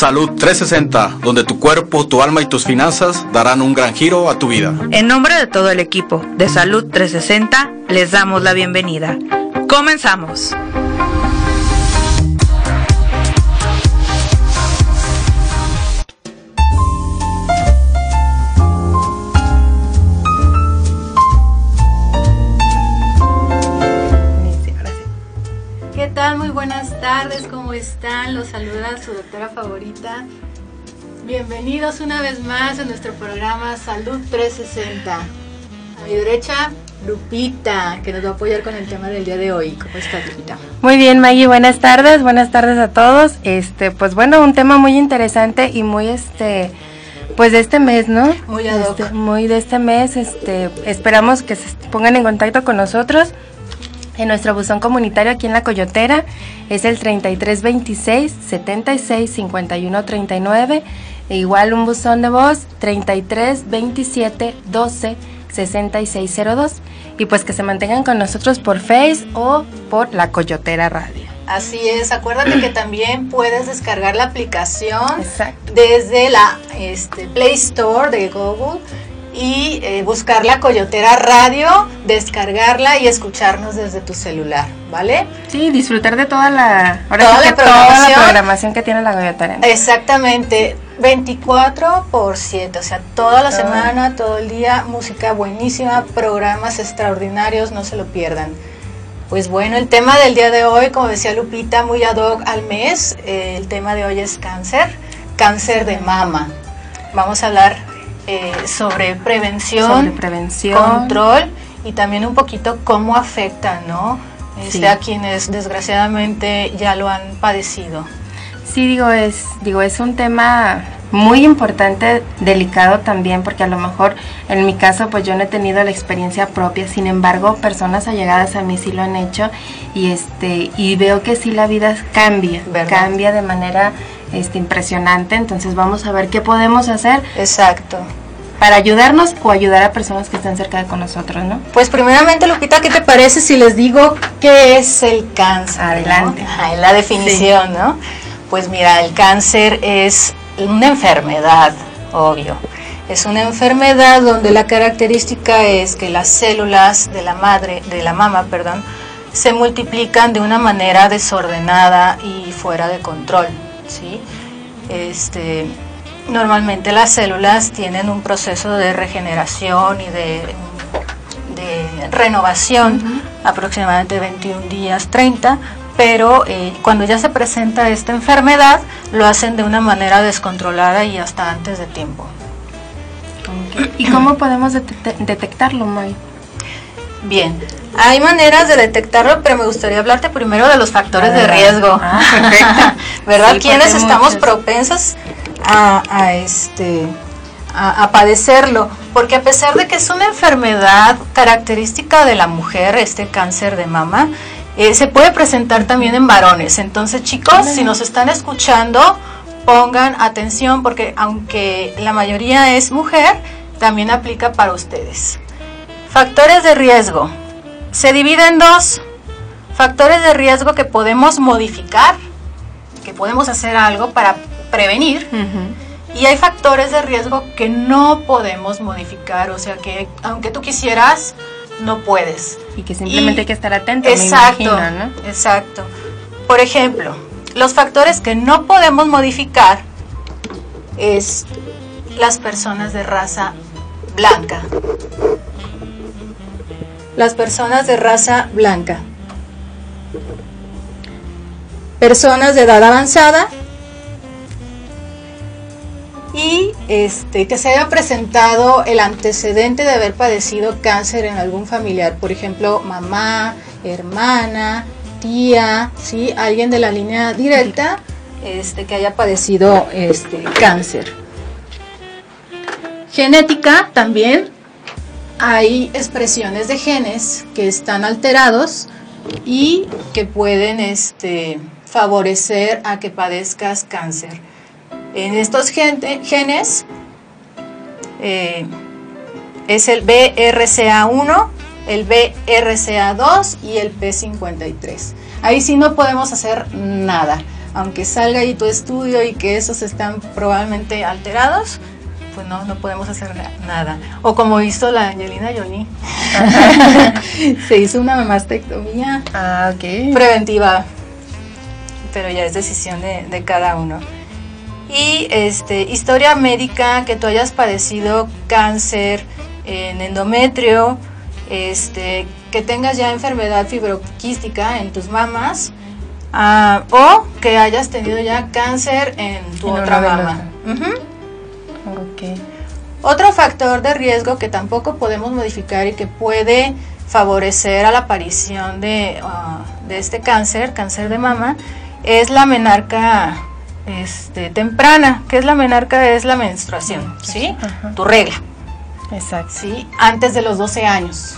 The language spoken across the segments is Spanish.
Salud 360, donde tu cuerpo, tu alma y tus finanzas darán un gran giro a tu vida. En nombre de todo el equipo de Salud 360, les damos la bienvenida. Comenzamos. Están? Los saluda su doctora favorita. Bienvenidos una vez más a nuestro programa Salud 360. A mi derecha, Lupita, que nos va a apoyar con el tema del día de hoy. ¿Cómo estás, Lupita? Muy bien, Maggie, buenas tardes, buenas tardes a todos. Este, pues bueno, un tema muy interesante y muy este pues de este mes, ¿no? Muy ad hoc. Este, muy de este mes, este, esperamos que se pongan en contacto con nosotros en nuestro buzón comunitario aquí en La Coyotera. Es el 3326 76 51 39. E igual un buzón de voz 33 27 12 6602. Y pues que se mantengan con nosotros por Face o por La Coyotera Radio. Así es, acuérdate que también puedes descargar la aplicación Exacto. desde la este, Play Store de Google y eh, buscar la Coyotera Radio, descargarla y escucharnos desde tu celular, ¿vale? Sí, disfrutar de toda la, ahora Toda la que toda la programación. que tiene la Coyotera. Exactamente, 24 por 7, o sea, toda la semana, todo el día, música buenísima, programas extraordinarios, no se lo pierdan. Pues bueno, el tema del día de hoy, como decía Lupita, muy ad hoc al mes, eh, el tema de hoy es cáncer, cáncer de mama. Vamos a hablar eh, sobre prevención, Sobre prevención. control y también un poquito cómo afecta, ¿no? Este, Sí. A quienes desgraciadamente ya lo han padecido. Sí, digo, es, digo, es un tema muy importante, delicado también, porque a lo mejor en mi caso, pues yo no he tenido la experiencia propia, sin embargo, personas allegadas a mí sí lo han hecho y este y veo que sí la vida cambia, ¿Verdad? cambia de manera este impresionante, entonces vamos a ver qué podemos hacer Exacto. Para ayudarnos o ayudar a personas que están cerca de con nosotros, ¿no? Pues primeramente, Lupita, ¿qué te parece si les digo qué es el cáncer? Adelante. ¿no? La definición, ¿no? Pues mira, el cáncer es una enfermedad, obvio. Es una enfermedad donde la característica es que las células de la madre, de la mama, perdón, se multiplican de una manera desordenada y fuera de control, ¿sí? Este, normalmente las células tienen un proceso de regeneración y de, de renovación, aproximadamente 21 días, 30, pero eh, cuando ya se presenta esta enfermedad, lo hacen de una manera descontrolada y hasta antes de tiempo. ¿Y cómo podemos detect- detectarlo, May? Bien, hay maneras de detectarlo, pero me gustaría hablarte primero de los factores de Adelante. riesgo. Ah. ¿Verdad? Sí, ¿Quiénes estamos muchos. propensos a, a este a, a padecerlo? Porque a pesar de que es una enfermedad característica de la mujer, este cáncer de mama, eh, se puede presentar también en varones. Entonces, chicos, si nos están escuchando, pongan atención porque aunque la mayoría es mujer, también aplica para ustedes. Factores de riesgo. Se divide en dos. Factores de riesgo que podemos modificar, que podemos hacer algo para prevenir. Y hay factores de riesgo que no podemos modificar, o sea que aunque tú quisieras, no puedes. Y que simplemente Y- hay que estar atento, Exacto, me imagino, ¿no? exacto. Por ejemplo, los factores que no podemos modificar es las personas de raza blanca. Las personas de raza blanca. Personas de edad avanzada y este que se haya presentado el antecedente de haber padecido cáncer en algún familiar, por ejemplo, mamá, hermana, tía, sí, alguien de la línea directa, este que haya padecido este cáncer. Genética también hay expresiones de genes que están alterados y que pueden este, favorecer a que padezcas cáncer. En estos gen- genes eh, es el BRCA1, el BRCA2 y el P53. Ahí sí no podemos hacer nada. aunque salga ahí tu estudio y que esos están probablemente alterados, pues no, no podemos hacer nada. O como hizo la Angelina Jolie, se hizo una mastectomía Ah, ok. preventiva, pero ya es decisión de, de cada uno. Y este, historia médica, que tú hayas padecido cáncer en endometrio, este, que tengas ya enfermedad fibroquística en tus mamas, ah, o que hayas tenido ya cáncer en tu En otra mama. Otro factor de riesgo que tampoco podemos modificar y que puede favorecer a la aparición de, ah, de este cáncer, cáncer de mama, es la menarca este, temprana. ¿Qué es la menarca? Es la menstruación, ¿sí? Ajá. Tu regla, Exacto. ¿sí? Antes de los 12 años.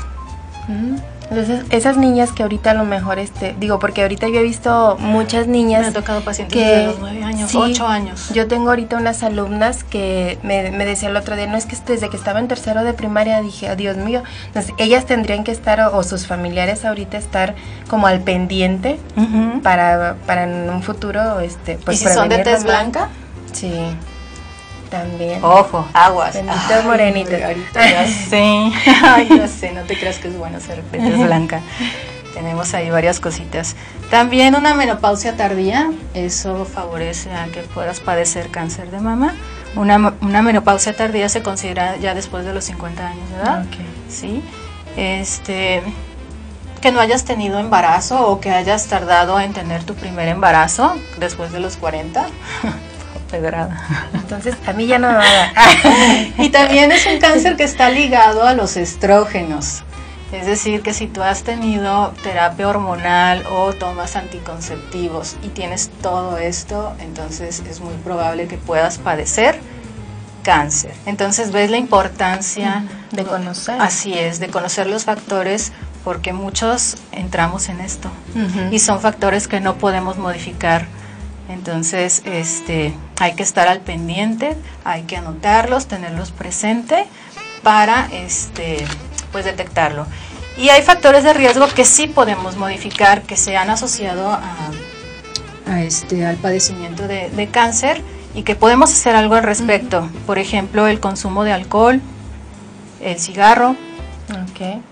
Mm. Entonces, esas niñas que ahorita a lo mejor, este, digo, porque ahorita yo he visto muchas Me niñas ha tocado pacientes que de los 9 años, sí, 8 años. Yo tengo ahorita unas alumnas que me, me decía el otro día, no es que desde que estaba en tercero de primaria dije, oh, Dios mío, entonces ellas tendrían que estar, o, o sus familiares ahorita estar como al pendiente para, para en un futuro, este, pues ¿Y si son de tez blanca? Sí, también. Ojo, aguas. Benditos Ay, morenitos. Margarita, ya sé. Ay, ya sé, no te creas que es bueno ser de tez blanca. Tenemos ahí varias cositas. También una menopausia tardía, eso favorece a que puedas padecer cáncer de mama. Una, una menopausia tardía se considera ya después de los 50 años de edad. Ok. ¿sí? Este, que no hayas tenido embarazo o que hayas tardado en tener tu primer embarazo después de los 40. Pedrada. Entonces, a mí ya no me va a dar. Y también es un cáncer que está ligado a los estrógenos. Es decir, que si tú has tenido terapia hormonal o tomas anticonceptivos y tienes todo esto, entonces es muy probable que puedas padecer cáncer. Entonces ves la importancia De conocer. Así es, de conocer los factores porque muchos entramos en esto Ujú. y son factores que no podemos modificar. Entonces, este, hay que estar al pendiente, hay que anotarlos, tenerlos presente para este, pues detectarlo. Y hay factores de riesgo que sí podemos modificar, que se han asociado a, a este, al padecimiento de, de cáncer y que podemos hacer algo al respecto. Por ejemplo, el consumo de alcohol, el cigarro, Ok.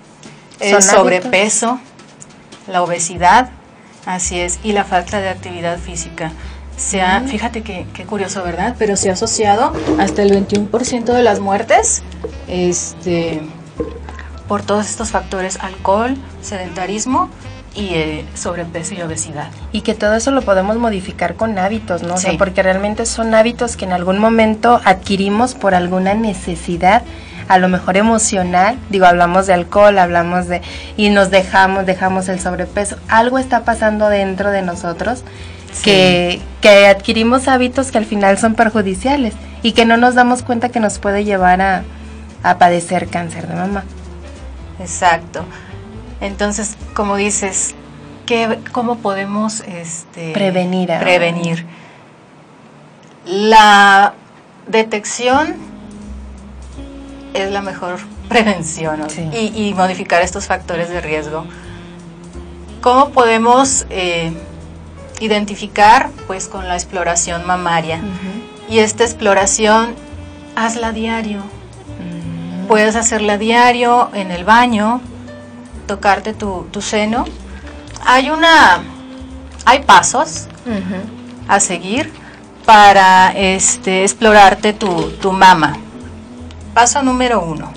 el ¿Son sobrepeso, la obesidad, así es, y la falta de actividad física. Se ha, fíjate que, qué curioso, ¿verdad? Pero se ha asociado hasta el 21% de las muertes este, por todos estos factores, alcohol, sedentarismo y eh, sobrepeso y obesidad. Y que todo eso lo podemos modificar con hábitos, ¿no? O sea, Sí. porque realmente son hábitos que en algún momento adquirimos por alguna necesidad, a lo mejor emocional. Digo, hablamos de alcohol, hablamos de. y nos dejamos, dejamos el sobrepeso. Algo está pasando dentro de nosotros que, que adquirimos hábitos que al final son perjudiciales y que no nos damos cuenta que nos puede llevar a, a padecer cáncer de mama. Exacto. Entonces, como dices, ¿qué, ¿cómo podemos este, Prevenir prevenir? La detección es la mejor prevención ¿no? Sí. y, y modificar estos factores de riesgo. ¿Cómo podemos eh, identificar? Pues con la exploración mamaria. Y esta exploración, hazla diario. Puedes hacerla diario en el baño, tocarte tu, tu seno. Hay una, hay pasos a seguir para este, explorarte tu, tu mama. Paso número uno.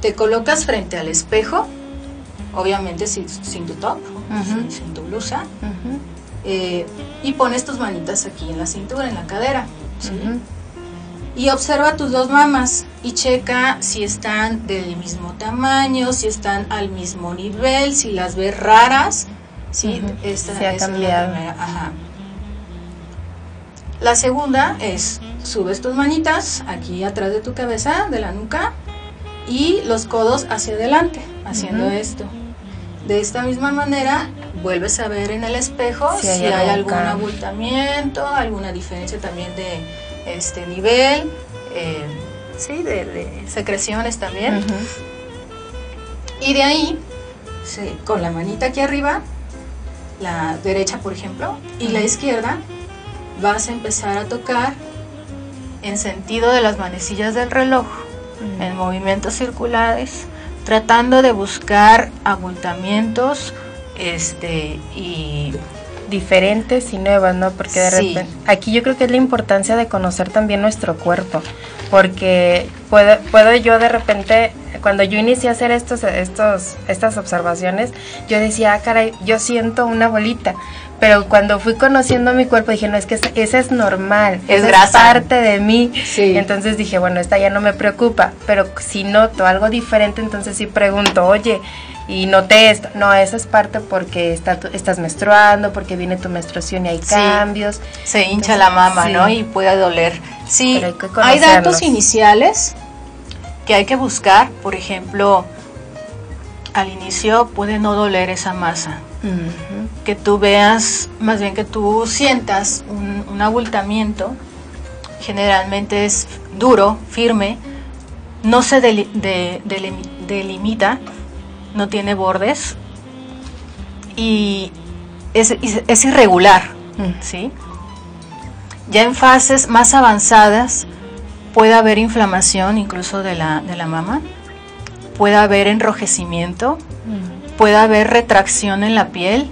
Te colocas frente al espejo, obviamente sin, sin tu top, sin, sin tu blusa, eh, y pones tus manitas aquí en la cintura, en la cadera. ¿sí? Y observa tus dos mamas y checa si están del mismo tamaño, si están al mismo nivel, si las ves raras. ¿sí? Esta Si ha es la cambiado. primera, ajá. La segunda es subes tus manitas aquí atrás de tu cabeza, de la nuca, y los codos hacia adelante, haciendo esto. De esta misma manera, vuelves a ver en el espejo Si si hay algún abultamiento, alguna diferencia también de este nivel, eh, sí, de, de secreciones también. Y de ahí, sí, con la manita aquí arriba, la derecha, por ejemplo, y la izquierda, vas a empezar a tocar en sentido de las manecillas del reloj, en movimientos circulares, tratando de buscar abultamientos este, y diferentes y nuevas, ¿no? Porque de repente, aquí yo creo que es la importancia de conocer también nuestro cuerpo, porque puedo, puedo yo de repente, cuando yo inicié a hacer estos, estos, estas observaciones, yo decía, ah, caray, yo siento una bolita, pero cuando fui conociendo mi cuerpo dije, no, es que esa, es normal, es, parte de mí. Entonces dije, bueno, esta ya no me preocupa, pero si noto algo diferente, entonces sí pregunto, oye, y noté esto. No, eso es parte porque está, estás menstruando, porque viene tu menstruación y hay cambios. Se hincha la mama, ¿no? Y puede doler. Sí, hay, datos iniciales que hay que buscar. Por ejemplo, al inicio puede no doler esa masa. Que tú veas, más bien que tú sientas un, abultamiento, generalmente es duro, firme, no se delimita no tiene bordes y es, es irregular, mm. ¿sí? Ya en fases más avanzadas puede haber inflamación incluso de la, de la mama, puede haber enrojecimiento, mm. puede haber retracción en la piel,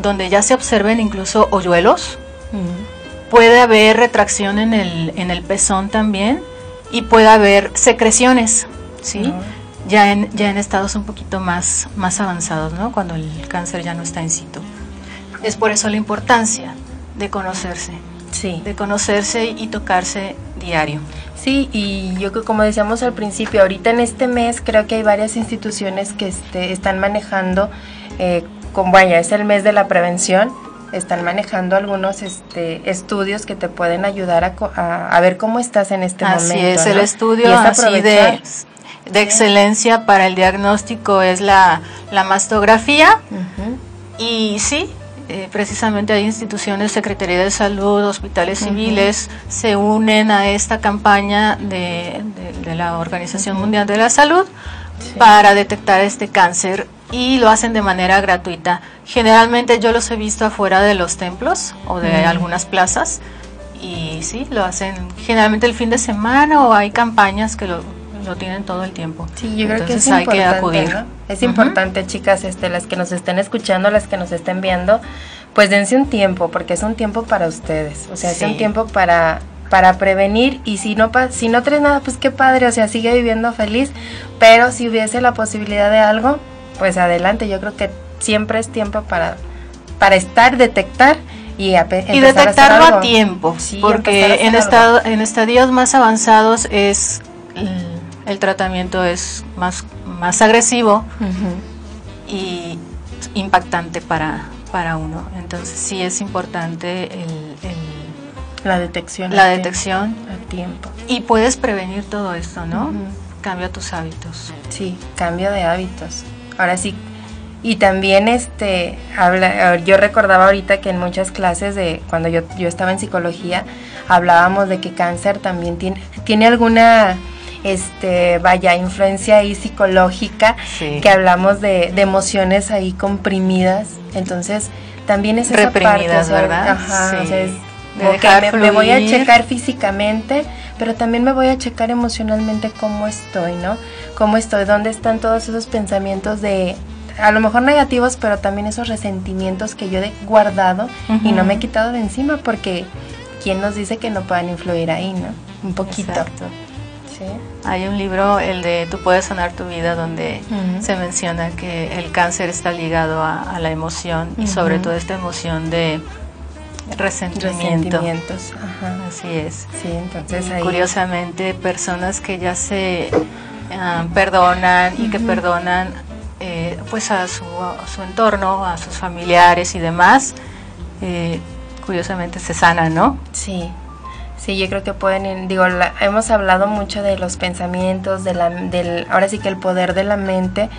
donde ya se observen incluso hoyuelos, mm. puede haber retracción en el, en el pezón también y puede haber secreciones, ¿sí? ya en, ya en estados un poquito más, más avanzados, ¿no? Cuando el cáncer ya no está en situ. Es por eso la importancia de conocerse. Sí. De conocerse y tocarse diario. Sí, y yo que como decíamos al principio, ahorita en este mes creo que hay varias instituciones que este, están manejando, eh, como vaya, es el mes de la prevención, están manejando algunos este, estudios que te pueden ayudar a, a, ver cómo estás en este momento. Así es, el estudio así de, de excelencia para el diagnóstico es la, mastografía. Y sí, eh, precisamente hay instituciones, Secretaría de Salud, hospitales civiles, se unen a esta campaña de, la Organización Mundial de la Salud para detectar este cáncer y lo hacen de manera gratuita. Generalmente yo los he visto afuera de los templos o de algunas plazas y sí, lo hacen generalmente el fin de semana o hay campañas que lo, lo tienen todo el tiempo. Sí, yo creo que es hay que acudir. Es importante, chicas, este, las que nos estén escuchando, las que nos estén viendo, pues dense un tiempo, porque es un tiempo para ustedes. O sea, es un tiempo para para prevenir y si no si no traes nada, pues qué padre, o sea, sigue viviendo feliz, pero si hubiese la posibilidad de algo, pues adelante, yo creo que siempre es tiempo para para estar, detectar y, y detectarlo a, tiempo, porque en, estado, en estadios más avanzados es el tratamiento es más, más agresivo y impactante para, para uno. Entonces sí es importante el, la detección. La detección a tiempo. Y puedes prevenir todo esto, ¿no? Cambia tus hábitos. Sí, cambio de hábitos. Ahora sí. Y también este habla, yo recordaba ahorita que en muchas clases de cuando yo, yo estaba en psicología hablábamos de que cáncer también tiene, tiene alguna este, vaya, influencia ahí psicológica, que hablamos de, emociones ahí comprimidas, entonces también es esa parte, ¿verdad? Ajá, me, voy a checar físicamente, pero también me voy a checar emocionalmente cómo estoy, ¿no? Cómo estoy, dónde están todos esos pensamientos de, a lo mejor negativos, pero también esos resentimientos que yo he guardado y no me he quitado de encima, porque ¿quién nos dice que no puedan influir ahí, no? Un poquito. Hay un libro, el de Tú puedes sanar tu vida, donde se menciona que el cáncer está ligado a, la emoción y sobre todo esta emoción de resentimiento. Resentimientos, Así es. Sí, entonces Curiosamente, personas que ya se ah, perdonan y que perdonan eh, pues a su, su, entorno, a sus familiares y demás, eh, curiosamente se sanan, ¿no? Sí. Sí, yo creo que pueden, digo, hemos hablado mucho de los pensamientos, de la, del, ahora sí que el poder de la mente,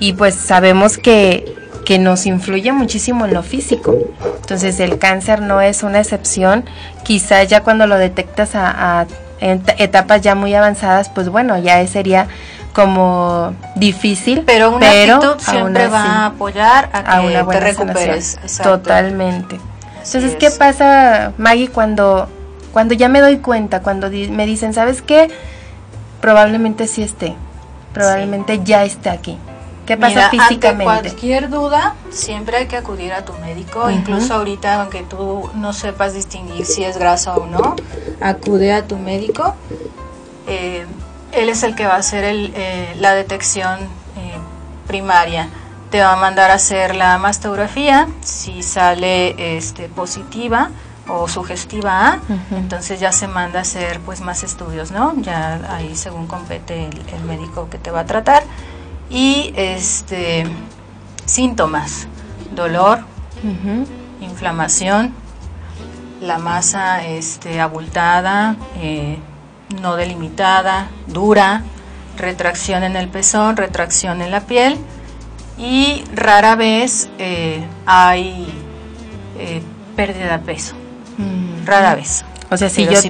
y pues sabemos que, que nos influye muchísimo en lo físico. Entonces el cáncer no es una excepción, quizá ya cuando lo detectas a, a etapas ya muy avanzadas, pues bueno, ya sería como difícil, pero una actitud siempre va a apoyar a que te recuperes. Totalmente. Entonces, ¿qué pasa, Maggie, cuando, cuando ya me doy cuenta, cuando me dicen, ¿sabes qué? Probablemente sí esté, probablemente ya esté aquí. ¿Qué pasa físicamente? Ante cualquier duda, siempre hay que acudir a tu médico, incluso ahorita, aunque tú no sepas distinguir si es grasa o no, acude a tu médico. Eh, él es el que va a hacer el, eh, la detección eh, primaria. Te va a mandar a hacer la mastografía, si sale este, positiva o sugestiva A, entonces ya se manda a hacer pues más estudios, ¿no? Ya ahí según compete el médico que te va a tratar. Y este síntomas, dolor, inflamación, la masa este, abultada, eh, no delimitada, dura, retracción en el pezón, retracción en la piel. Y rara vez eh, hay eh, pérdida de peso. Rara vez. O sea, si yo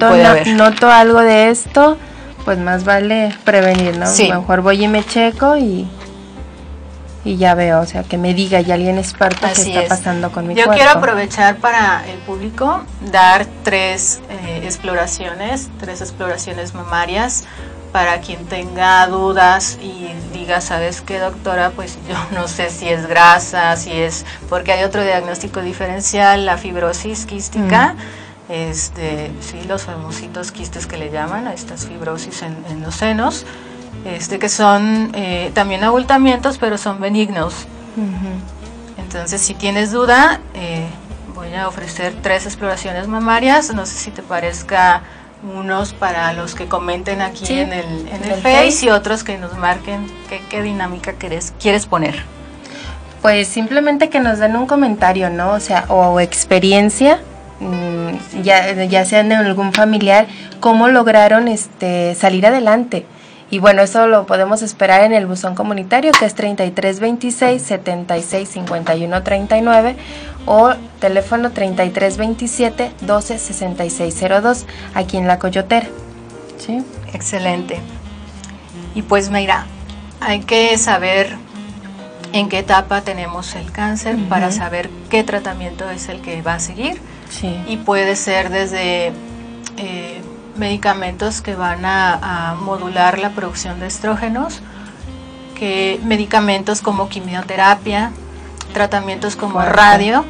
noto algo de esto, pues más vale prevenir, ¿no? Mejor voy y me checo y, y ya veo, o sea, que me diga y alguien experto qué está pasando con mi Yo cuerpo. quiero aprovechar para el público dar tres eh, exploraciones, tres exploraciones mamarias para quien tenga dudas y diga, ¿sabes qué, doctora? Pues yo no sé si es grasa, si es... porque hay otro diagnóstico diferencial, la fibrosis quística. Mm este, sí, los famositos quistes que le llaman a estas fibrosis en, los senos, este, que son eh, también abultamientos, pero son benignos. Entonces, si tienes duda, eh, voy a ofrecer tres exploraciones mamarias. No sé si te parezca unos para los que comenten aquí en el, en el, Face y otros que nos marquen qué, qué dinámica quieres, quieres poner. Pues simplemente que nos den un comentario, ¿no? O sea, o experiencia Mm, ya, ya sea en algún familiar, cómo lograron este, salir adelante. Y bueno, eso lo podemos esperar en el buzón comunitario que es 3326 76 51 39 o teléfono 3327 12 66 02 aquí en La Coyotera. ¿Sí? Excelente. Y pues mira, hay que saber en qué etapa tenemos el cáncer para saber qué tratamiento es el que va a seguir y puede ser desde eh, medicamentos que van a, modular la producción de estrógenos, que medicamentos como quimioterapia, tratamientos como radio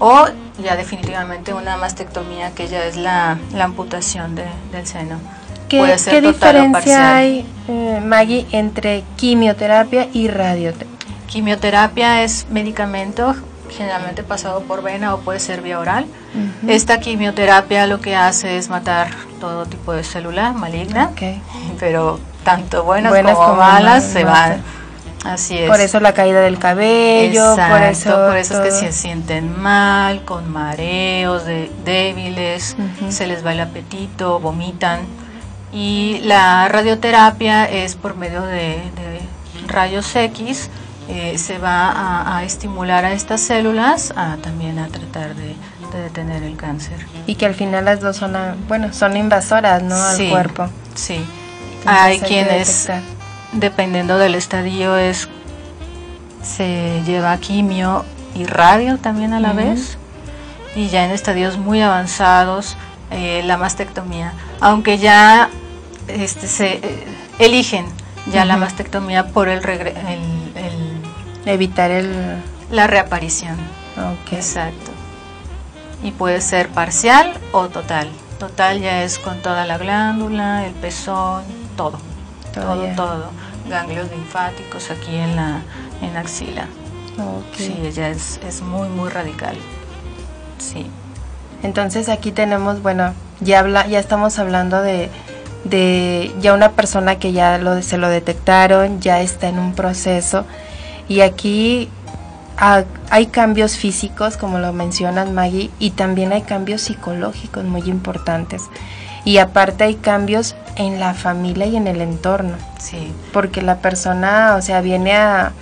o ya definitivamente una mastectomía que ya es la, amputación del seno. ¿Qué, ¿qué diferencia hay, eh, Maggie, entre quimioterapia y radioterapia? Quimioterapia es medicamento generalmente pasado por vena o puede ser vía oral. Esta quimioterapia lo que hace es matar todo tipo de célula maligna, pero tanto buenas, como, malas se van. Así es. Por eso la caída del cabello, por eso, por eso es que se sienten mal, con mareos, de, débiles, se les va el apetito, vomitan. Y la radioterapia es por medio de rayos X, eh, se va a, estimular a estas células a también a tratar de, detener el cáncer. Y que al final las dos son, bueno, son invasoras, ¿no? Al cuerpo. Sí. hay quienes, dependiendo del estadio, es se lleva quimio y radio también a la vez. Y ya en estadios muy avanzados, eh, la mastectomía. Aunque ya este, se eh, eligen ya la mastectomía por el, el Evitar el... La reaparición. Exacto. Y puede ser parcial o total. Total ya es con toda la glándula, el pezón, todo. Todo, todo. Ganglios linfáticos aquí en la en axila. Sí, ella es, es muy, muy radical. Sí. Entonces aquí tenemos, bueno, ya habla, ya estamos hablando de, de ya una persona que ya lo, se lo detectaron, ya está en un proceso y aquí ah, hay cambios físicos, como lo mencionas Maggie, y también hay cambios psicológicos muy importantes. Y aparte hay cambios en la familia y en el entorno. Sí. Porque la persona, o sea, viene a,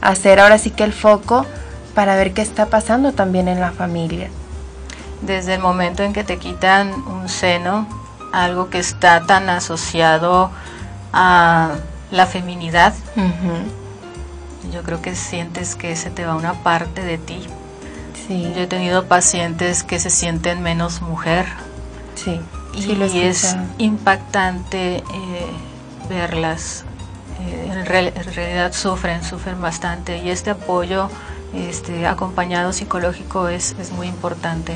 hacer ahora sí que el foco para ver qué está pasando también en la familia. Desde el momento en que te quitan un seno, algo que está tan asociado a la feminidad. Yo creo que sientes que se te va una parte de ti. Sí. Yo he tenido pacientes que se sienten menos mujer. Sí. Y, es impactante eh, verlas. Eh, en, realidad sufren, sufren bastante. Y este apoyo este, acompañado psicológico es, es muy importante.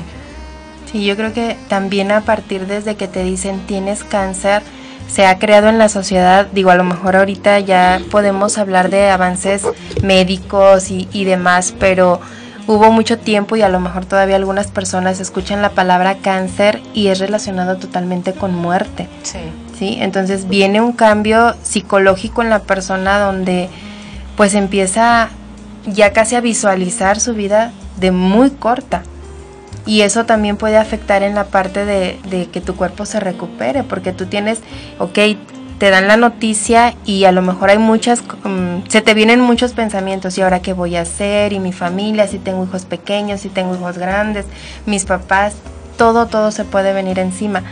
Sí, yo creo que también a partir desde que te dicen tienes cáncer, se ha creado en la sociedad, digo, a lo mejor ahorita ya podemos hablar de avances médicos y, y demás, pero hubo mucho tiempo y a lo mejor todavía algunas personas escuchan la palabra cáncer y es relacionado totalmente con muerte. Sí. ¿sí? Entonces viene un cambio psicológico en la persona donde pues empieza ya casi a visualizar su vida de muy corta. Y eso también puede afectar en la parte de, de que tu cuerpo se recupere, porque tú tienes, ok, te dan la noticia y a lo mejor hay muchas, um, se te vienen muchos pensamientos, ¿y ahora qué voy a hacer? ¿Y mi familia? ¿Si tengo hijos pequeños? ¿Si tengo hijos grandes? ¿Mis papás? Todo, todo se puede venir encima.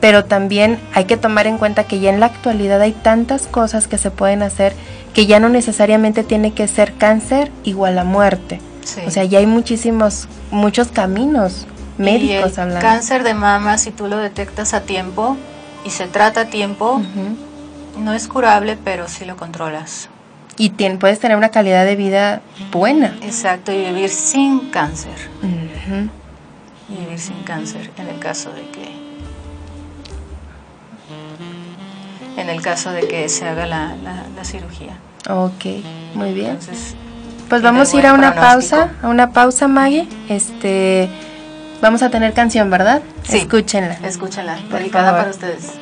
Pero también hay que tomar en cuenta que ya en la actualidad hay tantas cosas que se pueden hacer que ya no necesariamente tiene que ser cáncer igual a muerte. O sea, ya hay muchísimos, muchos caminos médicos y el Cáncer de mama, si tú lo detectas a tiempo, y se trata a tiempo, no es curable, pero sí lo controlas. Y puedes tener una calidad de vida buena. Exacto, y vivir sin cáncer. Y vivir sin cáncer en el caso de que en el caso de que se haga la, la, cirugía. Ok, muy bien. pues vamos a ir a una pausa, a una pausa, Maggie. Este, Vamos a tener canción, ¿verdad? Sí. Escúchenla. Escúchenla, dedicada para ustedes.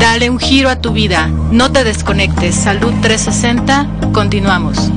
Dale un giro a tu vida. No te desconectes. Salud 360. Continuamos.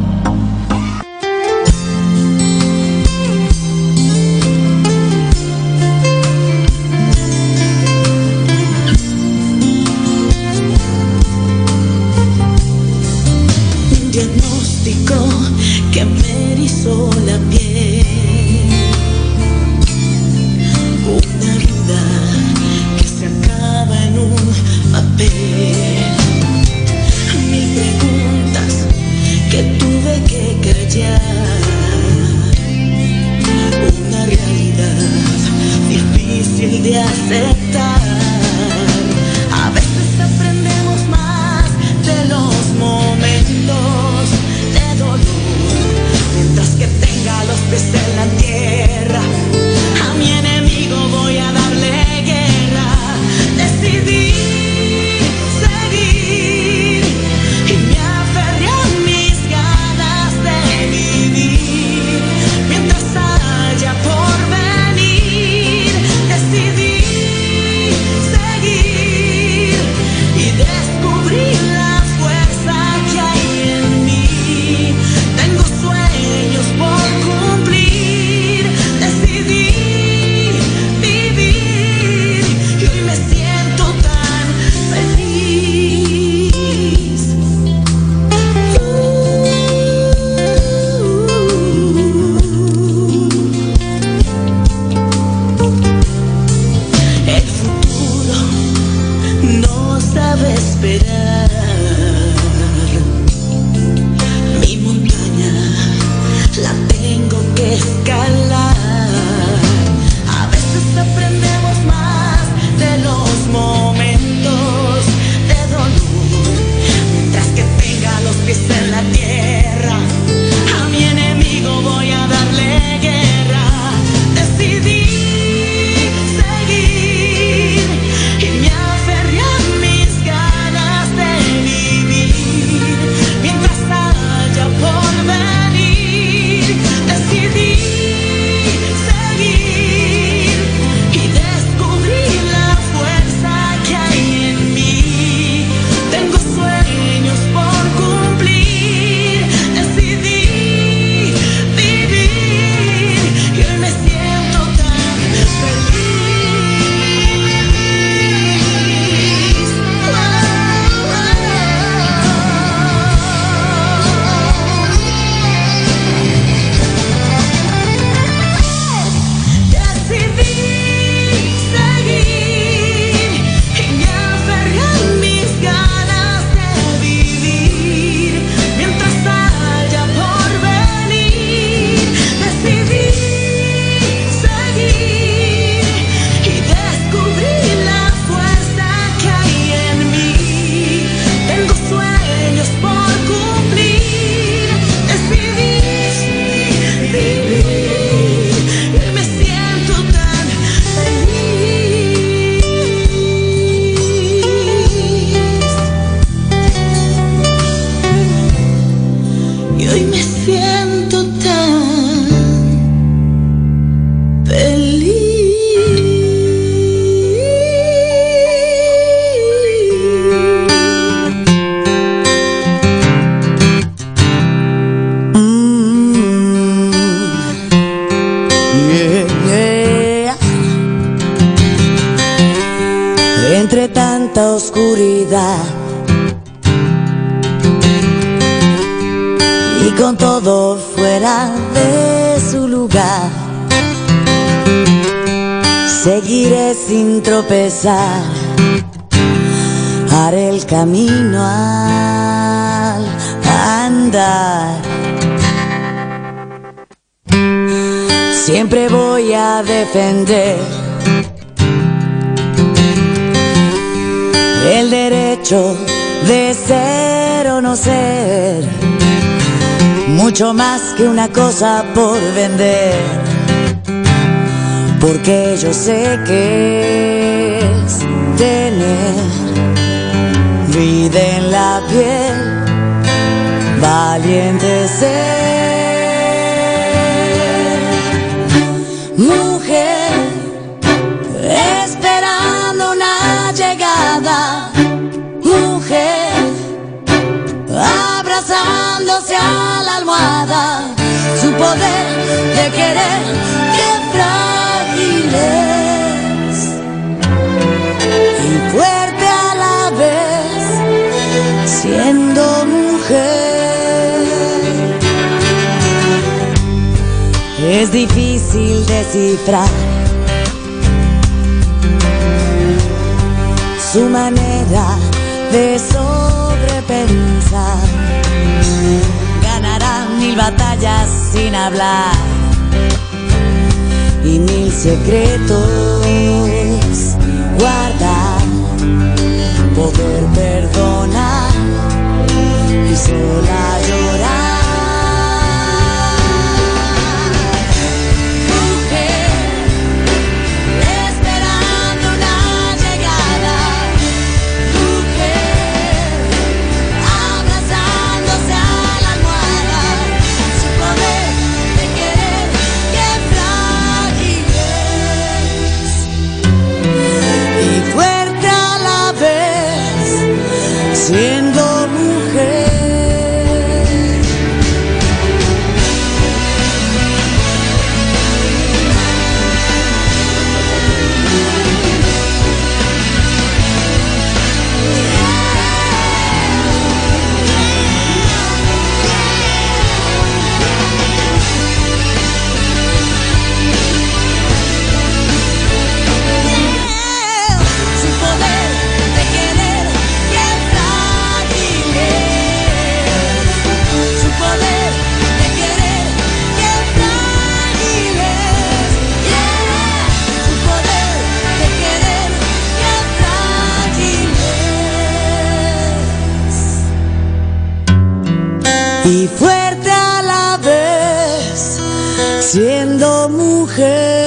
Believe Sin tropezar, haré el camino al andar. Siempre voy a defender el derecho de ser o no ser, mucho más que una cosa por vender, porque yo sé que es tener vida en la piel, valiente ser. Mujer, esperando una llegada. Abrazándose a la almohada, su poder de querer, que y fuerte a la vez, siendo mujer. Es difícil descifrar su manera de sobrepensar. Ganará mil batallas sin hablar y mil secretos guardar. Poder perdonar y sola llorar. Y fuerte a la vez, siendo mujer.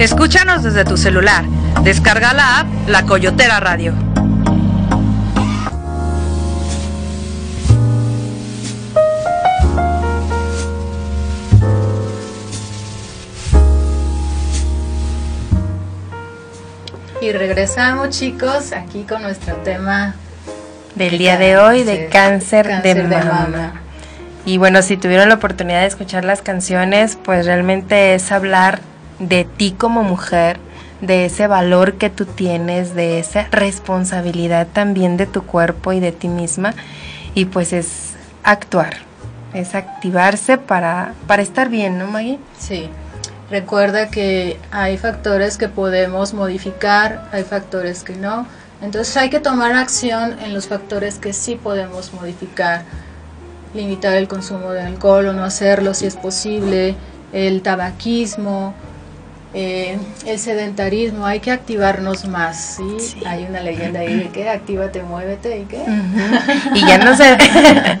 Escúchanos desde tu celular. Descarga la app La Coyotera Radio. Y regresamos chicos aquí con nuestro tema Del día de hoy de Sí, cáncer, cáncer de, mama. Y bueno, si tuvieron la oportunidad de escuchar las canciones, pues realmente es hablar de ti como mujer, de ese valor que tú tienes, de esa responsabilidad también de tu cuerpo y de ti misma. Y pues es actuar, es activarse para, para estar bien, ¿no, Maggie? Sí, recuerda que hay factores que podemos modificar, hay factores que no. Entonces hay que tomar acción en los factores que sí podemos modificar. Limitar el consumo de alcohol o no hacerlo si es posible, el tabaquismo, eh, el sedentarismo, hay que activarnos más. ¿sí? Hay una leyenda ahí de que actívate, muévete y qué. Y ya no sé.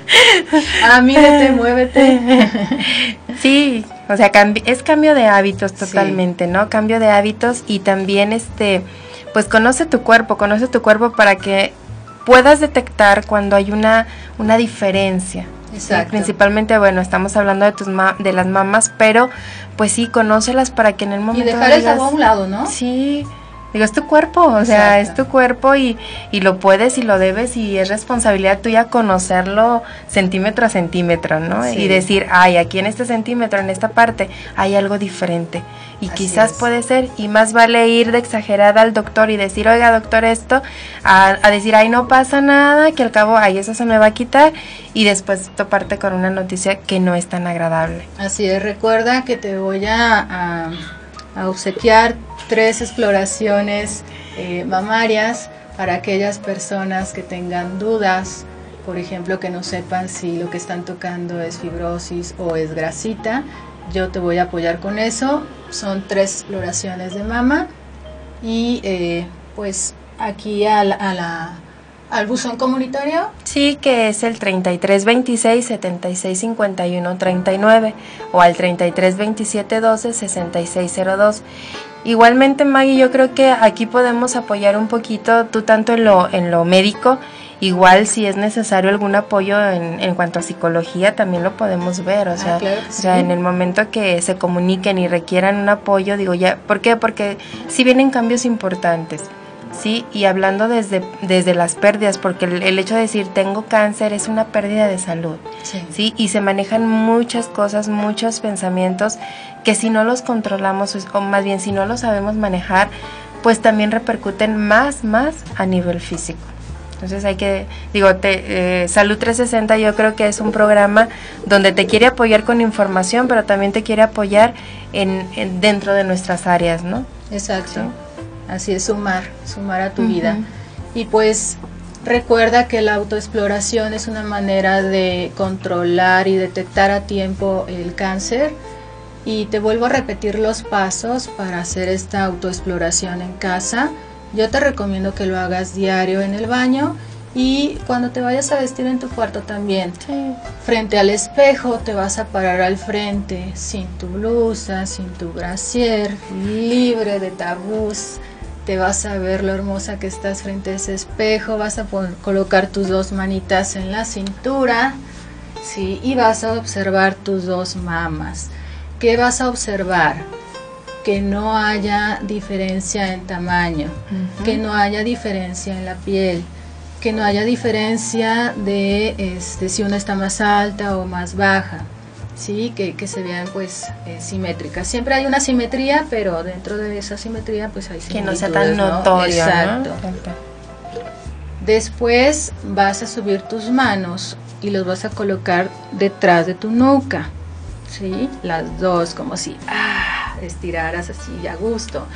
Ah, mírate, muévete. Sí, o sea, cambi- es cambio de hábitos Sí. totalmente, ¿no? Cambio de hábitos y también este, pues conoce tu cuerpo, conoce tu cuerpo para que puedas detectar cuando hay una, una diferencia. ¿sí? Exacto. Principalmente, bueno, estamos hablando de tus ma- de las mamás, pero pues sí, conócelas para que en el Y momento dejar el digas- a un lado, ¿no? Sí, digo, es tu cuerpo, o sea, es tu cuerpo y, y lo puedes y lo debes y es responsabilidad tuya conocerlo centímetro a centímetro, ¿no? Y decir, ay, aquí en este centímetro, en esta parte, hay algo diferente. Y quizás puede ser, y más vale ir de exagerada al doctor y decir, oiga doctor, esto, a, a decir, ay, no pasa nada, que al cabo, ay, eso se me va a quitar, y después toparte con una noticia que no es tan agradable. Así es, recuerda que te voy a, a, obsequiar tres exploraciones eh, mamarias para aquellas personas que tengan dudas, por ejemplo, que no sepan si lo que están tocando es fibrosis o es grasita. Yo te voy a apoyar con eso. Son tres exploraciones de mama y eh, pues aquí a la al buzón comunitario? Sí, que es el 3326 7651 39 o al 3327 12 6602. Igualmente, Maggie, yo creo que aquí podemos apoyar un poquito, tú tanto en lo, en lo médico, igual si es necesario algún apoyo en, en cuanto a psicología, también lo podemos ver. O ah, sea, o sea, en el momento que se comuniquen y requieran un apoyo, digo ya, ¿por qué? Porque si vienen cambios importantes. ¿Sí? Y hablando desde, desde las pérdidas, porque el, hecho de decir tengo cáncer es una pérdida de salud, sí. Y se manejan muchas cosas, muchos pensamientos que si no los controlamos, o más bien si no los sabemos manejar, pues también repercuten más, más a nivel físico. Entonces hay que, digo, te, eh, Salud 360 yo creo que es un programa donde te quiere apoyar con información, pero también te quiere apoyar en, dentro de nuestras áreas, ¿no? Exacto. Así es sumar, sumar a tu vida. Y pues recuerda que la autoexploración es una manera de controlar y detectar a tiempo el cáncer. Y te vuelvo a repetir los pasos para hacer esta autoexploración en casa. Yo te recomiendo que lo hagas diario en el baño y cuando te vayas a vestir en tu cuarto también. Frente al espejo te vas a parar al frente, sin tu blusa, sin tu brasier, libre de tabús te vas a ver lo hermosa que estás frente a ese espejo, vas a colocar tus dos manitas en la cintura, ¿sí? Y vas a observar tus dos mamas. ¿Qué vas a observar? Que no haya diferencia en tamaño, que no haya diferencia en la piel, que no haya diferencia de este, si una está más alta o más baja. ¿Sí? que, que se vean pues eh, simétricas. Siempre hay una simetría, pero dentro de esa simetría pues hay Que no sea tan notorio. Exacto. Después vas a subir tus manos y los vas a colocar detrás de tu nuca, ¿sí? Las dos, como si ah, estiraras así a gusto.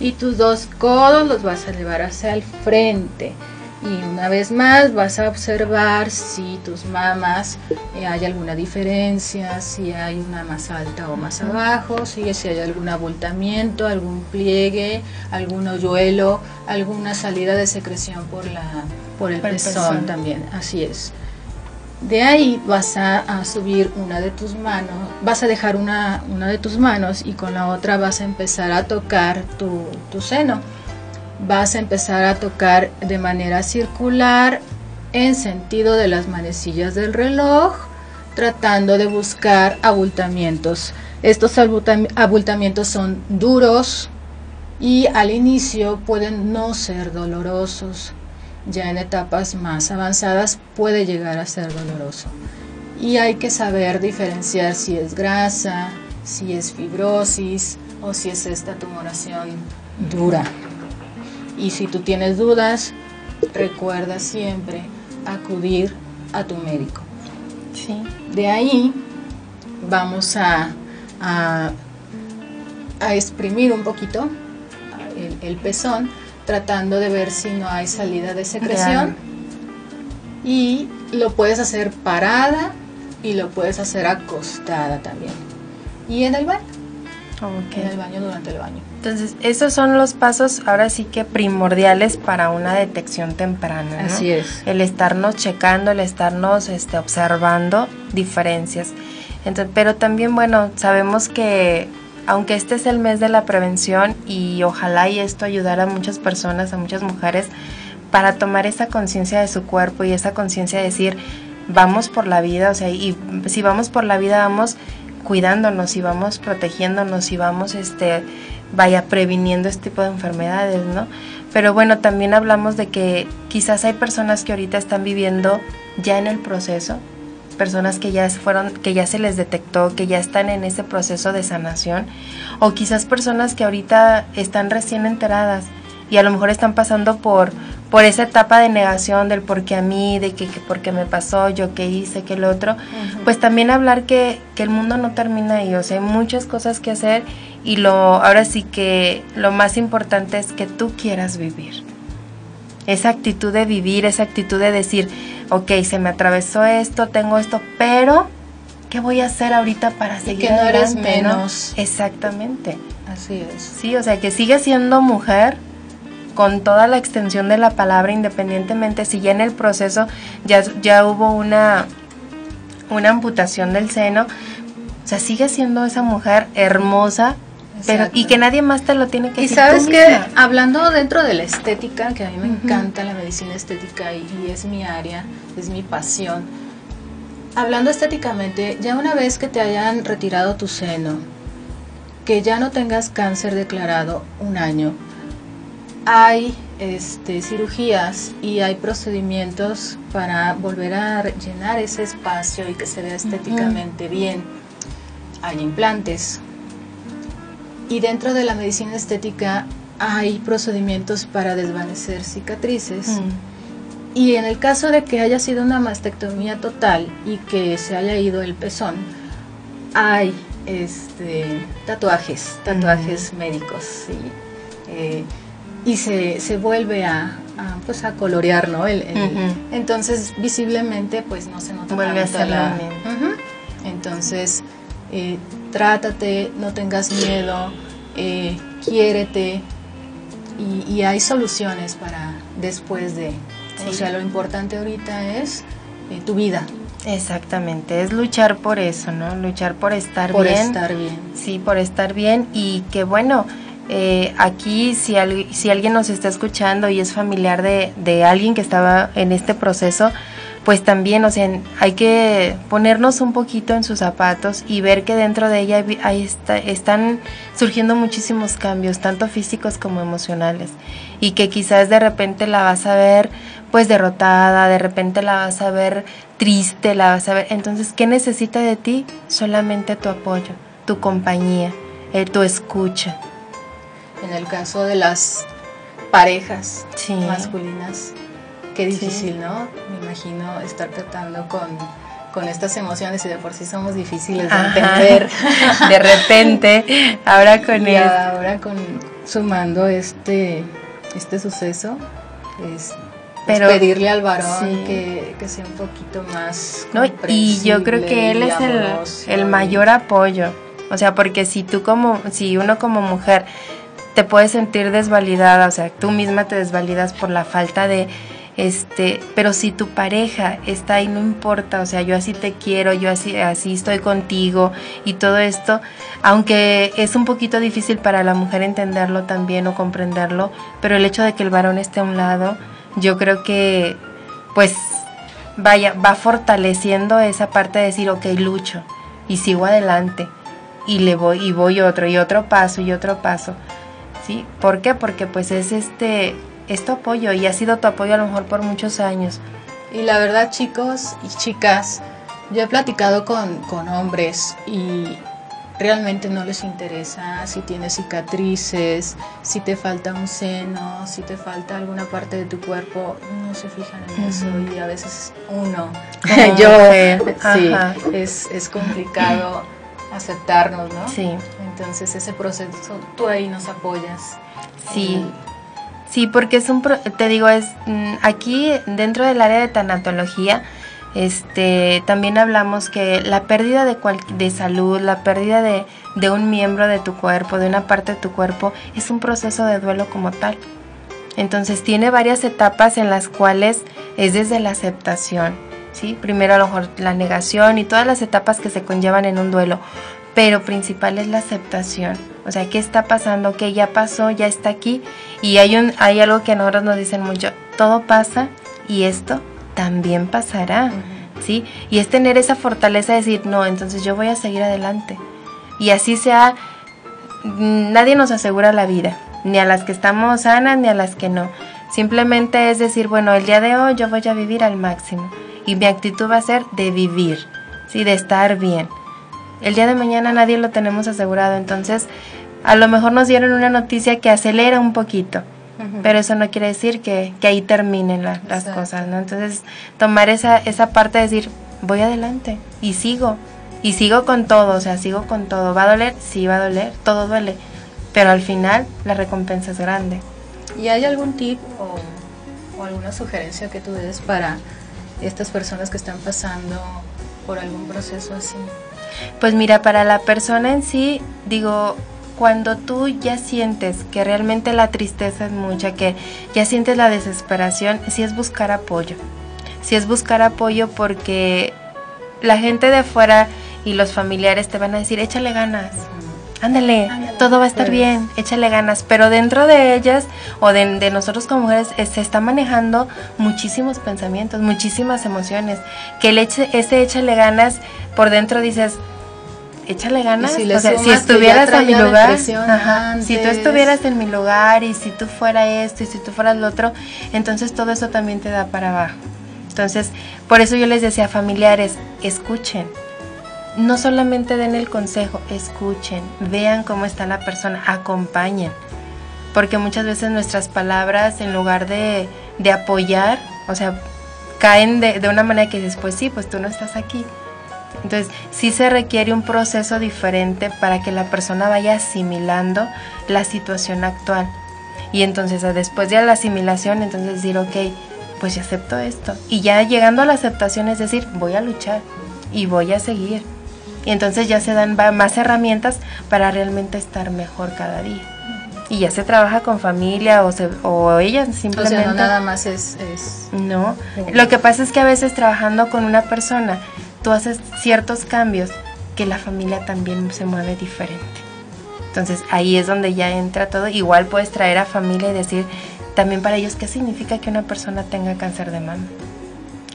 Y tus dos codos los vas a llevar hacia el frente y una vez más vas a observar si tus mamas eh, hay alguna diferencia, si hay una más alta o más abajo, si, si hay algún abultamiento, algún pliegue, algún hoyuelo, alguna salida de secreción por, la, por el pezón también, así es. De ahí vas a, subir una de tus manos, vas a dejar una, una de tus manos y con la otra vas a empezar a tocar tu, tu seno vas a empezar a tocar de manera circular en sentido de las manecillas del reloj, tratando de buscar abultamientos. Estos abultamientos son duros y al inicio pueden no ser dolorosos. Ya en etapas más avanzadas puede llegar a ser doloroso. Y hay que saber diferenciar si es grasa, si es fibrosis o si es esta tumoración dura. Y si tú tienes dudas, recuerda siempre acudir a tu médico. Sí. De ahí vamos a, a, exprimir un poquito el, pezón, tratando de ver si no hay salida de secreción. Y lo puedes hacer parada y lo puedes hacer acostada también. Y en el baño. En el baño durante el baño. Entonces, esos son los pasos ahora sí que primordiales para una detección temprana. Así es. El estarnos checando, el estarnos este, observando diferencias. Entonces, pero también, bueno, sabemos que aunque este es el mes de la prevención y ojalá y esto ayudara a muchas personas, a muchas mujeres, para tomar esa conciencia de su cuerpo y esa conciencia de decir, vamos por la vida, o sea, y si vamos por la vida, vamos cuidándonos y vamos protegiéndonos y vamos este vaya previniendo este tipo de enfermedades, ¿no? Pero bueno, también hablamos de que quizás hay personas que ahorita están viviendo ya en el proceso, personas que ya fueron, que ya se les detectó, que ya están en ese proceso de sanación, o quizás personas que ahorita están recién enteradas y a lo mejor están pasando por, por esa etapa de negación del por qué a mí, de que, por qué me pasó, yo qué hice, qué el otro, pues también hablar que, que, el mundo no termina ahí, o sea, hay muchas cosas que hacer y lo, ahora sí que lo más importante es que tú quieras vivir. Esa actitud de vivir, esa actitud de decir, ok, se me atravesó esto, tengo esto, pero ¿qué voy a hacer ahorita para seguir y que no eres menos. Exactamente. Así es. Sí, o sea, que sigue siendo mujer con toda la extensión de la palabra, independientemente si ya en el proceso ya, ya hubo una, una amputación del seno, o sea, sigue siendo esa mujer hermosa, pero, y que nadie más te lo tiene que decir. Y sabes que, hablando dentro de la estética, que a mí me encanta la medicina estética y, y, es mi área, es mi pasión. Hablando estéticamente, ya una vez que te hayan retirado tu seno, que ya no tengas cáncer declarado un año, hay este, cirugías y hay procedimientos para volver a llenar ese espacio y que se vea estéticamente bien. Hay implantes, y dentro de la medicina estética hay procedimientos para desvanecer cicatrices. Mm. Y en el caso de que haya sido una mastectomía total y que se haya ido el pezón, hay este, tatuajes, tatuajes mm. médicos, ¿sí? Eh, y se, se vuelve a, pues a colorear, ¿no? El, Entonces, visiblemente, pues no se nota Vuelve a ser la... Entonces, eh, trátate, no tengas miedo, eh, quiérete y, hay soluciones para después de. O sea, lo importante ahorita es eh, tu vida. Exactamente, es luchar por eso, ¿no? Luchar por estar bien. Por estar bien. Sí, por estar bien y que bueno, eh, aquí si, alguien nos está escuchando y es familiar de, alguien que estaba en este proceso, pues también, o sea, hay que ponernos un poquito en sus zapatos y ver que dentro de ella están surgiendo muchísimos cambios, tanto físicos como emocionales, y que quizás de repente la vas a ver pues derrotada, de repente la vas a ver triste, la vas a ver, entonces, ¿qué necesita de ti? Solamente tu apoyo, tu compañía, eh, tu escucha. En el caso de las parejas masculinas, Qué difícil, ¿no? Me imagino estar tratando con, con estas emociones y de por sí somos difíciles de entender. de repente, ahora con y ahora con sumando este este suceso es pero, pedirle al varón que, que, sea un poquito más no, y yo creo que él es el, el mayor apoyo. O sea porque si tú como si uno como mujer te puedes sentir desvalidada o sea tú misma te desvalidas por la falta de este, pero si tu pareja está ahí, no importa, o sea, yo así te quiero, yo así, así estoy contigo y todo esto, aunque es un poquito difícil para la mujer entenderlo también o comprenderlo, pero el hecho de que el varón esté a un lado, yo creo que, pues, vaya, va fortaleciendo esa parte de decir, ok, lucho y sigo adelante y le voy y voy otro y otro paso y otro paso. ¿Sí? ¿Por qué? Porque pues es este es tu apoyo y ha sido tu apoyo a lo mejor por muchos años. Y la verdad chicos y chicas, yo he platicado con, con hombres y realmente no les interesa si tienes cicatrices, si te falta un seno, si te falta alguna parte de tu cuerpo, no se fijan en eso y a veces uno, yo, sí, es, es complicado aceptarnos, ¿no? Sí. Entonces ese proceso, tú ahí nos apoyas. Sí. Sí, porque es un, te digo, es mm, aquí dentro del área de tanatología, este, también hablamos que la pérdida de, de salud, la pérdida de, de un miembro de tu cuerpo, de una parte de tu cuerpo, es un proceso de duelo como tal. Entonces tiene varias etapas en las cuales es desde la aceptación, ¿sí? Primero a lo mejor la negación y todas las etapas que se conllevan en un duelo, pero principal es la aceptación. O sea, ¿qué está pasando? Que ya pasó, ya está aquí. Y hay, un, hay algo que a nosotros nos dicen mucho, todo pasa y esto también pasará. ¿Sí? Y es tener esa fortaleza de decir, no, entonces yo voy a seguir adelante. Y así sea mm, nadie nos asegura la vida, ni a las que estamos sanas ni a las que no. Simplemente es decir, bueno, el día de hoy yo voy a vivir al máximo y mi actitud va a ser de vivir, sí, de estar bien. El día de mañana nadie lo tenemos asegurado, entonces a lo mejor nos dieron una noticia que acelera un poquito, pero eso no quiere decir que, ahí terminen las cosas, ¿no? Entonces tomar esa, esa parte de decir, voy adelante y sigo, y sigo con todo, o sea, sigo con todo. ¿Va a doler? Sí, va a doler, todo duele, pero al final la recompensa es grande. ¿Y hay algún tip o, alguna sugerencia que tú des para estas personas que están pasando por algún proceso así? Pues mira, para la persona en sí, digo, cuando tú ya sientes que realmente la tristeza es mucha, que ya sientes la desesperación, sí es buscar apoyo. Sí es buscar apoyo porque la gente de afuera y los familiares te van a decir, échale ganas, ándale, todo va a estar bien, échale ganas, pero dentro de ellas o de, nosotros como mujeres se está manejando muchísimos pensamientos, muchísimas emociones, que el eche, ese échale ganas por dentro dices, échale ganas, si o sea, si estuvieras en mi lugar, si tú estuvieras en mi lugar y si tú fuera esto y si tú fueras lo otro, entonces todo eso también te da para abajo. Entonces, por eso yo les decía, familiares, escuchen, no solamente den el consejo, escuchen, vean cómo está la persona, acompañen. Porque muchas veces nuestras palabras, en lugar de, apoyar, o sea, caen de, de, una manera que después sí, pues tú no estás aquí. Entonces, sí se requiere un proceso diferente para que la persona vaya asimilando la situación actual. Y entonces, después de la asimilación, entonces decir, ok, pues ya acepto esto. Y ya llegando a la aceptación es decir, voy a luchar y voy a seguir y entonces ya se dan más herramientas para realmente estar mejor cada día. Y ya se trabaja con familia o, se, o ellas simplemente. O sea, no nada más es, No, lo que pasa es que a veces trabajando con una persona, tú haces ciertos cambios que la familia también se mueve diferente. Entonces ahí es donde ya entra todo. Igual puedes traer a familia y decir también para ellos qué significa que una persona tenga cáncer de mama.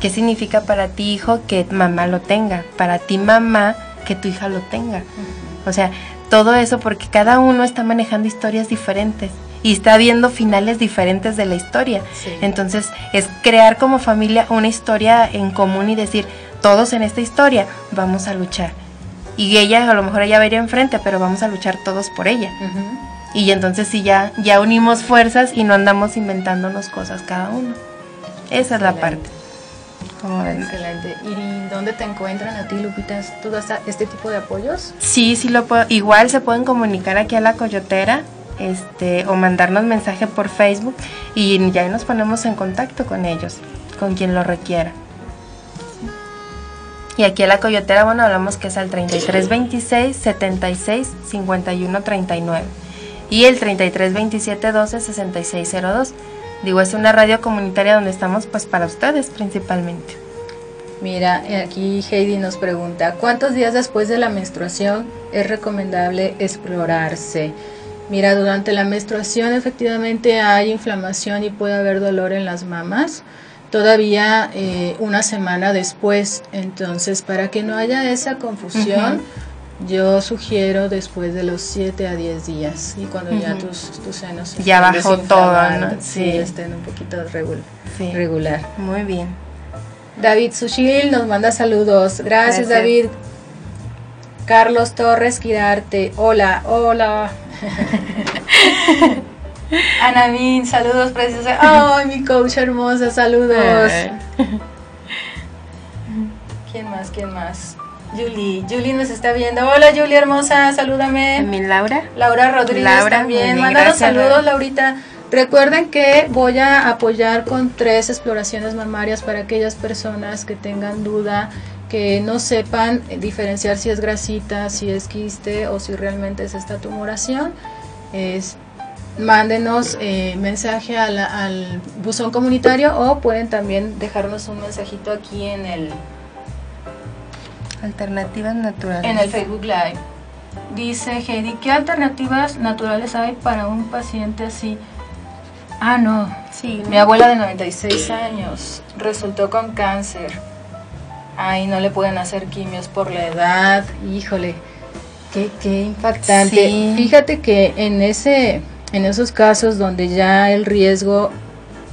¿Qué significa para ti hijo que mamá lo tenga? Para ti mamá que tu hija lo tenga. O sea, todo eso porque cada uno está manejando historias diferentes y está viendo finales diferentes de la historia. Entonces, es crear como familia una historia en común y decir, todos en esta historia vamos a luchar. Y ella, a lo mejor ella vería enfrente, pero vamos a luchar todos por ella. Y entonces sí ya, ya unimos fuerzas y no andamos inventándonos cosas cada uno. Esa es la parte. Excelente. ¿Y dónde te encuentran a ti, Lupita? ¿Tú das este tipo de apoyos? Sí, sí lo puedo. Igual se pueden comunicar aquí a la Coyotera este, o mandarnos mensaje por Facebook y ya nos ponemos en contacto con ellos, con quien lo requiera. Y aquí a la Coyotera, bueno, hablamos que es al 3326 76 51 39 y el 3327 12 6602. Digo, es una radio comunitaria donde estamos pues para ustedes principalmente. Mira, aquí Heidi nos pregunta, ¿cuántos días después de la menstruación es recomendable explorarse? Mira, durante la menstruación efectivamente hay inflamación y puede haber dolor en las mamas, todavía eh, una semana después, entonces para que no haya esa confusión, yo sugiero después de los 7 a 10 días y cuando ya tus, tus senos ya bajó todo, ¿no? Sí. estén un poquito regular. Muy bien. David Sushil nos manda saludos. Gracias, David. Carlos Torres Quirarte. Hola, hola. Anamín, saludos preciosos. Ay, mi coach hermosa, saludos. ¿Quién más? ¿Quién más? Julie, Julie nos está viendo. Hola Julie hermosa, salúdame. Mi Laura. Laura Rodríguez también. Mándanos saludos, Laurita. Recuerden que voy a apoyar con tres exploraciones mamarias para aquellas personas que tengan duda, que no sepan diferenciar si es grasita, si es quiste o si realmente es esta tumoración. Es, mándenos eh, mensaje al buzón comunitario o pueden también dejarnos un mensajito aquí en el Alternativas naturales. En el Facebook Live. Dice Heidi, ¿qué alternativas naturales hay para un paciente así? Ah, no. Sí. Mi abuela de 96 años resultó con cáncer. Ay, no le pueden hacer quimios por la edad. Híjole. Qué, qué impactante. Fíjate que en ese, en esos casos donde ya el riesgo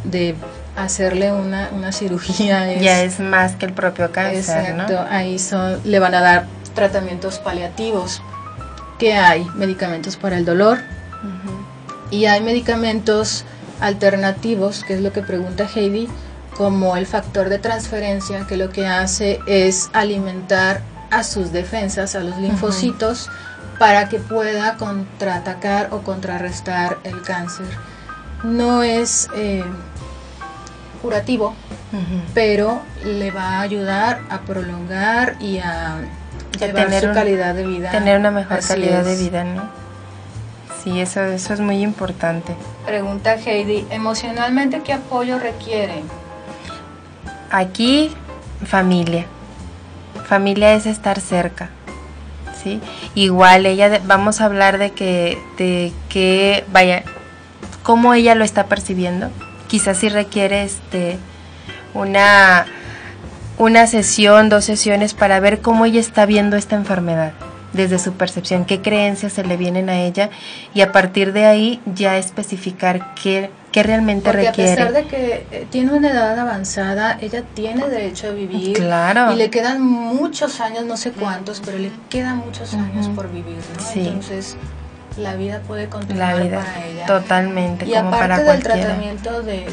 de hacerle una, una cirugía es, ya es más que el propio cáncer. Exacto, ahí son, le van a dar tratamientos paliativos. Que hay medicamentos para el dolor y hay medicamentos alternativos, que es lo que pregunta Heidi, como el factor de transferencia, que lo que hace es alimentar a sus defensas, a los linfocitos, para que pueda contraatacar o contrarrestar el cáncer. No es eh, curativo, pero le va a ayudar a prolongar y a, tener su calidad de vida. Tener una mejor calidad de vida, ¿no? Sí, eso, eso es muy importante. Pregunta Heidi, ¿emocionalmente qué apoyo requiere? Aquí, familia. Familia es estar cerca. ¿sí? Igual ella, vamos a hablar de que, de que, vaya, cómo ella lo está percibiendo. Quizás si requiere este, una, una sesión, dos sesiones para ver cómo ella está viendo esta enfermedad desde su percepción, qué creencias se le vienen a ella y a partir de ahí ya especificar qué, qué realmente Porque requiere. A pesar de que eh, tiene una edad avanzada, ella tiene derecho a vivir. Claro. Y le quedan muchos años, no sé cuántos, pero le quedan muchos años por vivir. Entonces, la vida puede continuar la vida, para ella. Totalmente. Y aparte del tratamiento de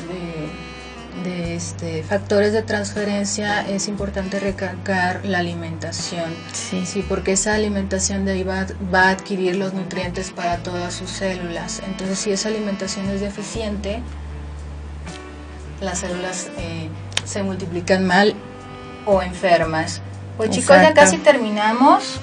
de este, factores de transferencia es importante recalcar la alimentación. Sí. sí porque esa alimentación de ahí va, va, a adquirir los nutrientes para todas sus células. Entonces, si esa alimentación es deficiente, las células eh, se multiplican mal o enfermas. Pues chicos, ya casi terminamos.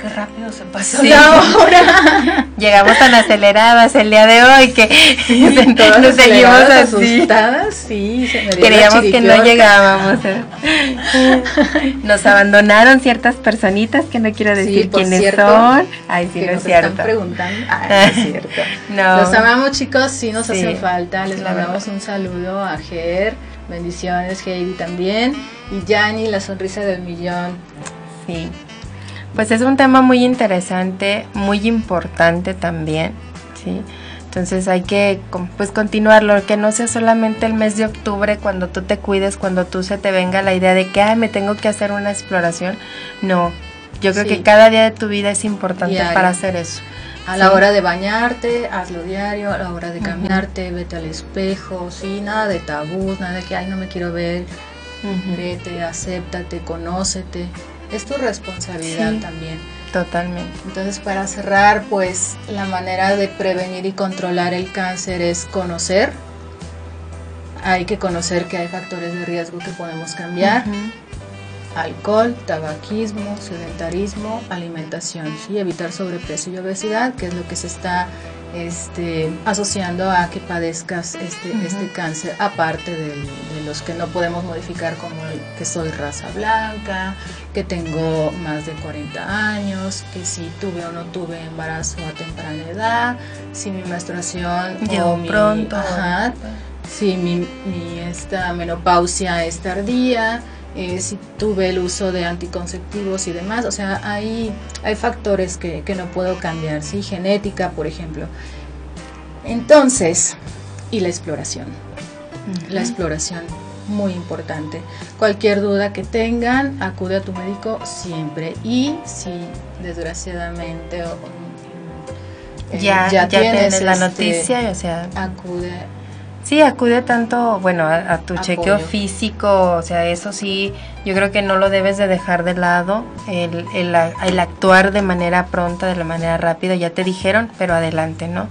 Qué rápido se pasó la hora. Llegamos tan aceleradas el día de hoy que nos seguimos así. asustadas. Sí, se me Creíamos que no llegábamos. Nos abandonaron ciertas personitas que no quiero decir quiénes son. Ay, sí, no es cierto. Están preguntando. Ay, es cierto. no. Los amamos, chicos. Sí, nos hace falta. Les mandamos un saludo a Ger. Bendiciones, Heidi también. Y Yani, la sonrisa del millón. Sí. Pues es un tema muy interesante, muy importante también, ¿sí? Entonces hay que pues continuarlo, que no sea solamente el mes de octubre cuando tú te cuides, cuando tú se te venga la idea de que Ay, me tengo que hacer una exploración. No, yo creo que cada día de tu vida es importante para hacer eso. A la hora de bañarte, hazlo diario, a la hora de cambiarte, vete al espejo, sí, nada de tabú, nada de que, ay, no me quiero ver, vete, acéptate, conócete es tu responsabilidad también. Totalmente. Entonces, para cerrar, pues la manera de prevenir y controlar el cáncer es conocer. Hay que conocer que hay factores de riesgo que podemos cambiar. Alcohol, tabaquismo, sedentarismo, alimentación. Y evitar sobrepeso y obesidad, que es lo que se está este, asociando a que padezcas este, este cáncer, aparte de, los que no podemos modificar, como que soy raza blanca, que tengo más de 40 años, que si tuve o no tuve embarazo a temprana edad, si mi menstruación Llegó mi, pronto, si mi, mi esta menopausia es tardía, eh, si tuve el uso de anticonceptivos y demás, o sea, hay, hay factores que, no puedo cambiar, ¿sí? Genética, por ejemplo. Entonces, y la exploración. La exploración, muy importante. Cualquier duda que tengan, acude a tu médico siempre. Y si desgraciadamente eh, ya, ya, tienes, la este, noticia, o sea, acude Sí, acude tanto, bueno, a, tu chequeo físico, o sea, eso sí, yo creo que no lo debes de dejar de lado, el, el, el, actuar de manera pronta, de la manera rápida, ya te dijeron, pero adelante, ¿no?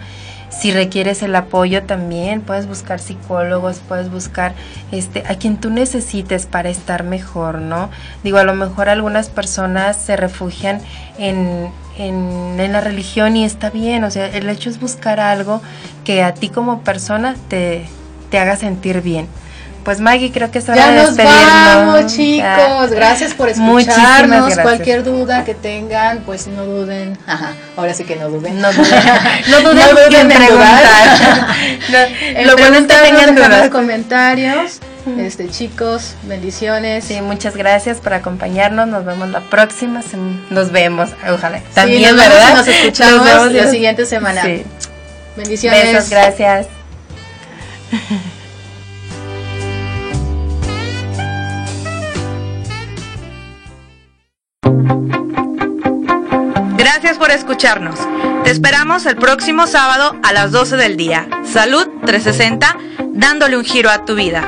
Si requieres el apoyo también, puedes buscar psicólogos, puedes buscar este, a quien tú necesites para estar mejor, ¿no? Digo, a lo mejor algunas personas se refugian en, en, en, la religión y está bien, o sea, el hecho es buscar algo que a ti como persona te, te haga sentir bien. Pues Maggie, creo que es hora ya de nos vamos, chicos. Gracias por escucharnos. Cualquier duda que tengan, pues no duden. ahora sí que no duden. No duden, no duden, no duden en preguntar. no, lo bueno es que tengan dudas. los comentarios Este, chicos, bendiciones. Sí, muchas gracias por acompañarnos. Nos vemos la próxima semana. Nos vemos, ojalá. También, nos ¿verdad? Nos escuchamos nos la siguiente semana. Sí. Bendiciones. Besos, gracias. Gracias por escucharnos. Te esperamos el próximo sábado a las 12 del día. Salud 360, dándole un giro a tu vida.